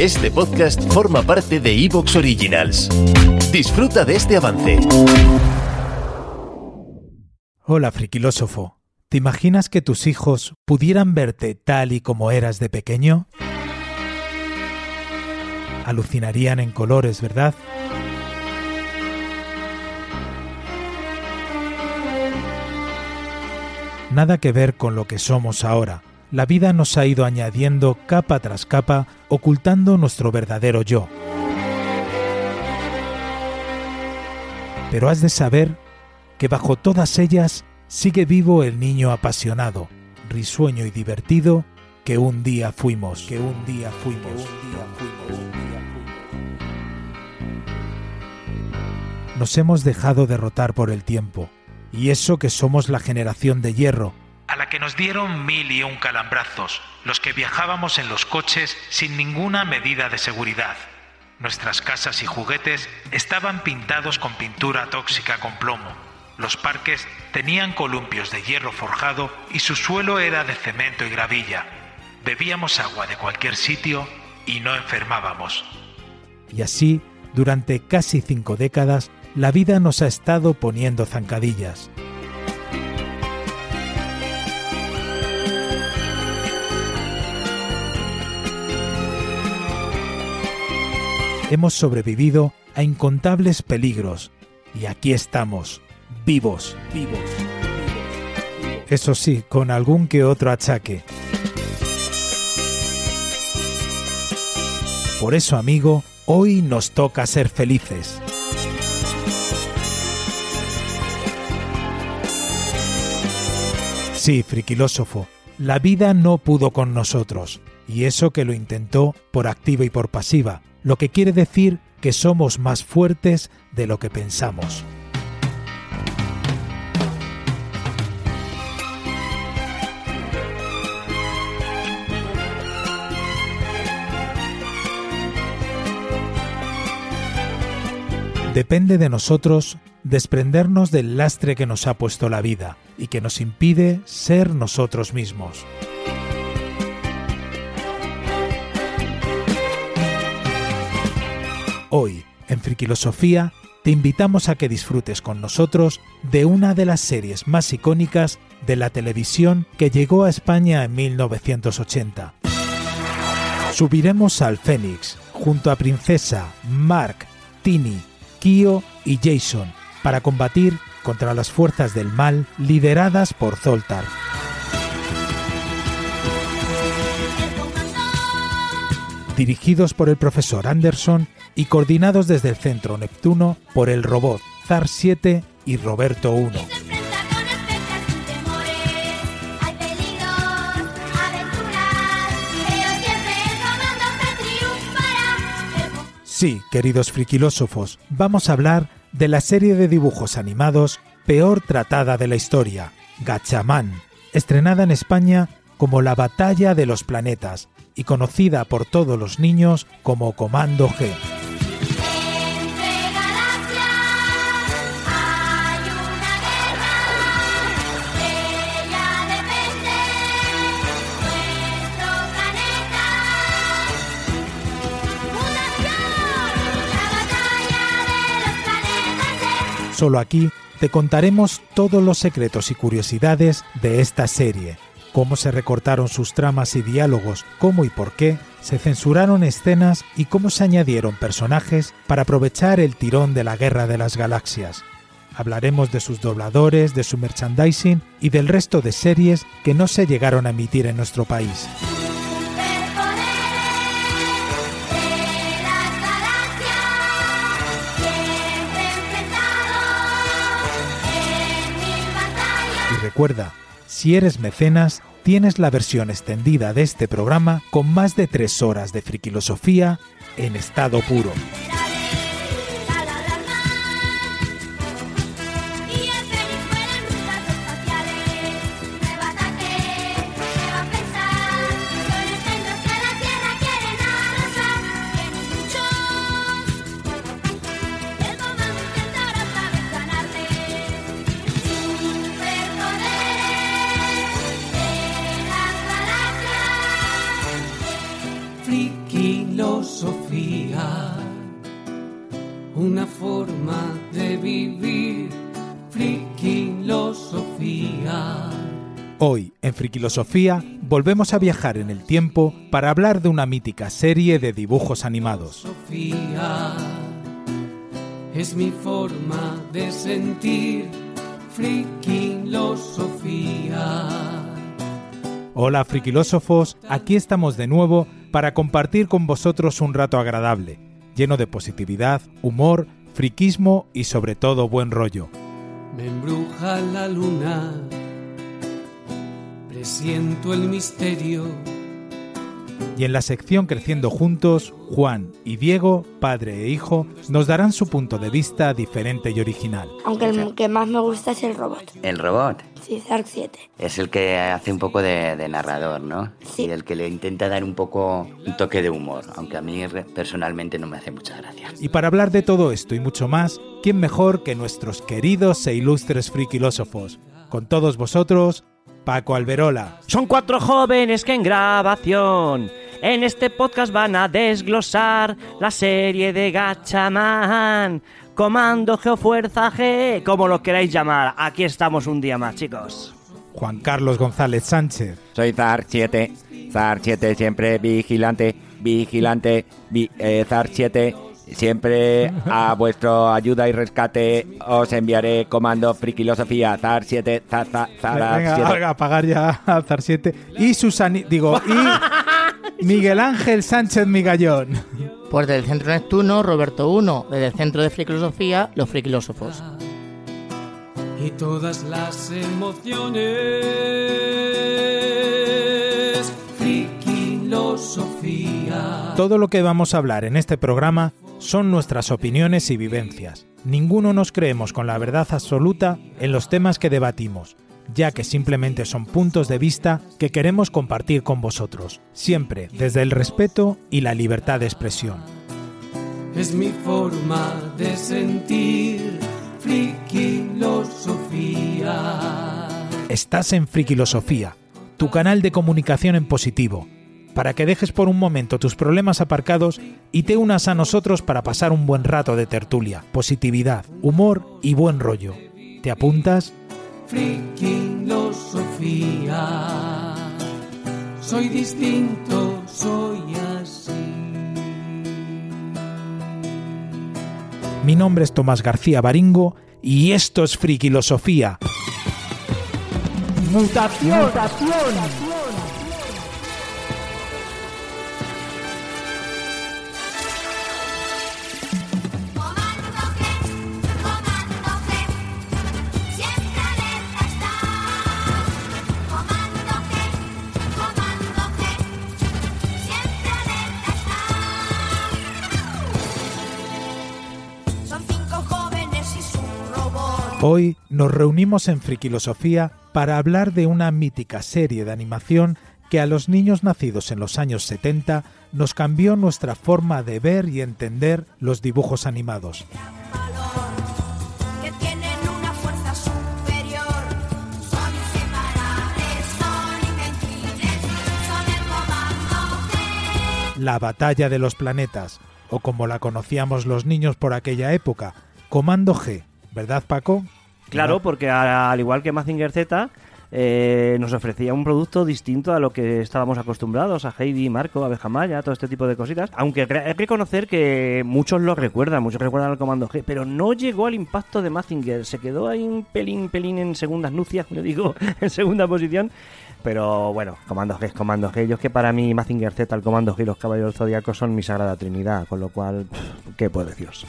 Este podcast forma parte de Evox Originals. Disfruta de este avance. Hola, friquilósofo. ¿Te imaginas que tus hijos pudieran verte tal y como eras de pequeño? Alucinarían en colores, ¿verdad? Nada que ver con lo que somos ahora. La vida nos ha ido añadiendo capa tras capa, ocultando nuestro verdadero yo. Pero has de saber que bajo todas ellas sigue vivo el niño apasionado, risueño y divertido que un día fuimos, que un día fuimos, un día fuimos. Nos hemos dejado derrotar por el tiempo, y eso que somos la generación de hierro, a la que nos dieron mil y un calambrazos, los que viajábamos en los coches sin ninguna medida de seguridad. Nuestras casas y juguetes estaban pintados con pintura tóxica con plomo. Los parques tenían columpios de hierro forjado y su suelo era de cemento y gravilla. Bebíamos agua de cualquier sitio y no enfermábamos. Y así, durante casi cinco décadas, la vida nos ha estado poniendo zancadillas. Hemos sobrevivido a incontables peligros y aquí estamos, vivos, vivos. Eso sí, con algún que otro achaque. Por eso, amigo, hoy nos toca ser felices. Sí, friquilósofo, la vida no pudo con nosotros, y eso que lo intentó por activa y por pasiva, lo que quiere decir que somos más fuertes de lo que pensamos. Depende de nosotros desprendernos del lastre que nos ha puesto la vida y que nos impide ser nosotros mismos. Hoy, en Friquilosofía, te invitamos a que disfrutes con nosotros de una de las series más icónicas de la televisión que llegó a España en 1980. Subiremos al Fénix junto a Princesa, Mark, Tini, Kyo y Jason para combatir contra las fuerzas del mal lideradas por Zoltar. Dirigidos por el profesor Anderson y coordinados desde el centro Neptuno por el robot Zar 7 y Roberto 1. Sí, queridos friquilósofos, vamos a hablar de la serie de dibujos animados peor tratada de la historia, Gachamán, estrenada en España como La Batalla de los Planetas y conocida por todos los niños como Comando G. Solo aquí te contaremos todos los secretos y curiosidades de esta serie, cómo se recortaron sus tramas y diálogos, cómo y por qué, se censuraron escenas y cómo se añadieron personajes para aprovechar el tirón de la Guerra de las Galaxias. Hablaremos de sus dobladores, de su merchandising y del resto de series que no se llegaron a emitir en nuestro país. Recuerda, si eres mecenas, tienes la versión extendida de este programa con más de tres horas de friquilosofía en estado puro. Una forma de vivir. Frikilosofía. Hoy, en Frikilosofía, volvemos a viajar en el tiempo para hablar de una mítica serie de dibujos animados. Sofía es mi forma de sentir. Frikilosofía. Hola frikilósofos, aquí estamos de nuevo para compartir con vosotros un rato agradable, lleno de positividad, humor, friquismo y sobre todo buen rollo. Me embruja la luna, presiento el misterio. Y en la sección Creciendo Juntos, Juan y Diego, padre e hijo, nos darán su punto de vista diferente y original. Aunque el que más me gusta es el robot. El robot Sí, Zark 7. es el que hace un poco de, de narrador, ¿no? Sí. Y el que le intenta dar un poco un toque de humor, aunque a mí personalmente no me hace mucha gracia. Y para hablar de todo esto y mucho más, ¿quién mejor que nuestros queridos e ilustres frikilósofos? Con todos vosotros, Paco Alberola, Son cuatro jóvenes que en grabación en este podcast van a desglosar la serie de Gachaman. Comando Geofuerza G, como lo queráis llamar. Aquí estamos un día más, chicos. Juan Carlos González Sánchez, Soy Zar 7. Zar 7 siempre vigilante, vigilante, vi- eh, Zar 7. Siempre a vuestro ayuda y rescate os enviaré comando frikilosofía. Zar 7, Zar, Zar, Zar venga, 7. haga apagar ya a Zar 7 y Susani, digo, y Miguel Ángel Sánchez Migallón. Pues del Centro Neptuno, Roberto 1. Desde el Centro de Frikilosofía, los Frikilósofos. y todas las emociones. Todo lo que vamos a hablar en este programa son nuestras opiniones y vivencias. Ninguno nos creemos con la verdad absoluta en los temas que debatimos, ya que simplemente son puntos de vista que queremos compartir con vosotros, siempre desde el respeto y la libertad de expresión. Es mi forma de sentir. Frikilosofía. Estás en Frikilosofía, tu canal de comunicación en positivo, para que dejes por un momento tus problemas aparcados y te unas a nosotros para pasar un buen rato de tertulia, positividad, humor y buen rollo. ¿Te apuntas? Frikilosofía. Soy distinto, soy así. Mi nombre es Tomás García Baringo y esto es Frikilosofía. ¡Mutación! Comando Hoy nos reunimos en Frikilosofía para hablar de una mítica serie de animación que a los niños nacidos en los años 70 nos cambió nuestra forma de ver y entender los dibujos animados. La batalla de los planetas, o como la conocíamos los niños por aquella época, Comando G, ¿verdad Paco? Claro, porque a- al igual que Mazinger Z, eh, nos ofrecía un producto distinto a lo que estábamos acostumbrados, a Heidi, Marco, Abeja Maya, todo este tipo de cositas. Aunque hay que reconocer que muchos lo recuerdan, muchos recuerdan al Comando G, pero no llegó al impacto de Mazinger. Se quedó ahí un pelín, pelín en segundas nupcias, yo digo, en segunda posición. Pero bueno, Comando G es Comando G. Yo es que para mí Mazinger Z, el Comando G y los Caballeros Zodíacos son mi sagrada trinidad, con lo cual, pff, ¿qué puedo deciros?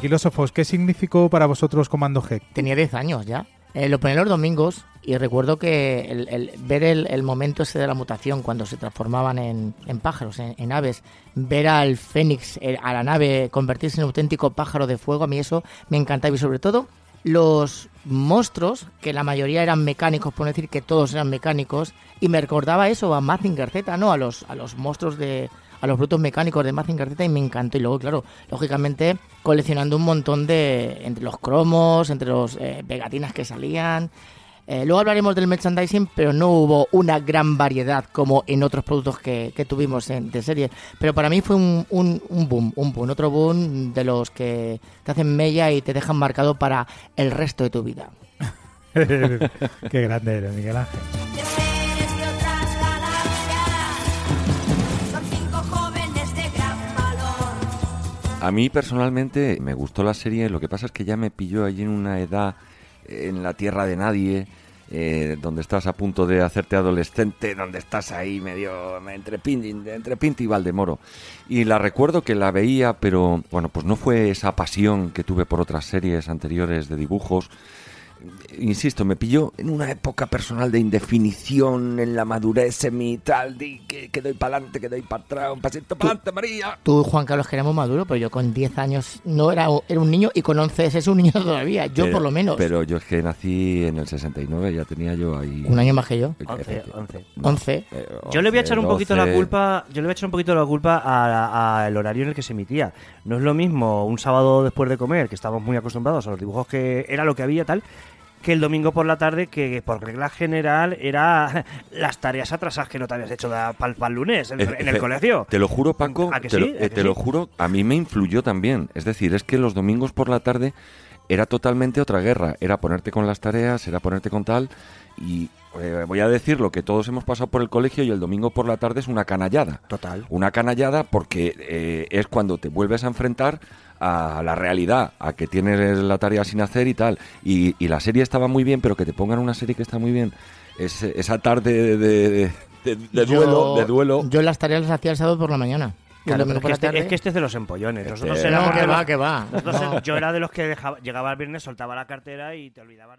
Robot. Frikilósofos, ¿qué significó para vosotros Comando G? Tenía 10 años ya. Eh, lo ponía los domingos y recuerdo que el, ver el, el momento ese de la mutación cuando se transformaban en, en pájaros, en, aves, ver al fénix, eh, a la nave convertirse en un auténtico pájaro de fuego, a mí eso me encantaba y sobre todo los monstruos, que la mayoría eran mecánicos, por decir que todos eran mecánicos, y me recordaba eso a Mazinger Z, ¿no? A los, a los monstruos de. A los brutos mecánicos de Mazinger Z y me encantó. Y luego, claro, lógicamente, coleccionando un montón de. entre los cromos, entre los eh, pegatinas que salían. Eh, luego hablaremos del merchandising, pero no hubo una gran variedad como en otros productos que, que tuvimos en, de serie. Pero para mí fue un, un, un boom, un boom, otro boom de los que te hacen mella y te dejan marcado para el resto de tu vida. Qué grande eres, Miguel Ángel. A mí personalmente me gustó la serie, lo que pasa es que ya me pilló allí en una edad en la tierra de nadie, eh, donde estás a punto de hacerte adolescente, donde estás ahí medio entre Pinti, entre Pinti y Valdemoro. Y la recuerdo que la veía, pero bueno, pues no fue esa pasión que tuve por otras series anteriores de dibujos. Insisto, me pilló en una época personal de indefinición, en la madurez semi tal, de que, que doy para adelante, que doy para atrás, un pasito para adelante, María. Tú, Juan Carlos, que éramos maduros, pero yo con 10 años no era, era un niño y con 11 es un niño todavía. Yo, Pero- por lo menos. Pero yo es que nací en el 69, ya tenía yo ahí. Un año más que yo. 11, 11. 11. Eh, Yo le voy a echar un 12, poquito la culpa, yo le voy a echar un poquito la culpa al horario en el que se emitía. No es lo mismo un sábado después de comer, que estábamos muy acostumbrados a los dibujos que era lo que había tal, que el domingo por la tarde, que por regla general era las tareas atrasadas que no te habías hecho para el lunes en, Eh, en el eh, colegio. Te lo juro, Paco, ¿A que te, sí? lo, ¿A eh, que te sí? lo juro, a mí me influyó también. Es decir, es que los domingos por la tarde era totalmente otra guerra. Era ponerte con las tareas, era ponerte con tal. Y eh, voy a decir lo que todos hemos pasado por el colegio y el domingo por la tarde es una canallada. Total. Una canallada porque eh, es cuando te vuelves a enfrentar a la realidad, a que tienes la tarea sin hacer y tal. Y, y la serie estaba muy bien, pero que te pongan una serie que está muy bien. Es, esa tarde de, de- de- de Yo- duelo, de duelo. Yo las tareas las hacía el sábado por la mañana. Claro, pero es, que este, es que este es de los empollones. Nosotros Este- No, que va, que va. nosotros- No. Yo era de los que dejaba, llegaba el viernes, soltaba la cartera y te olvidabas.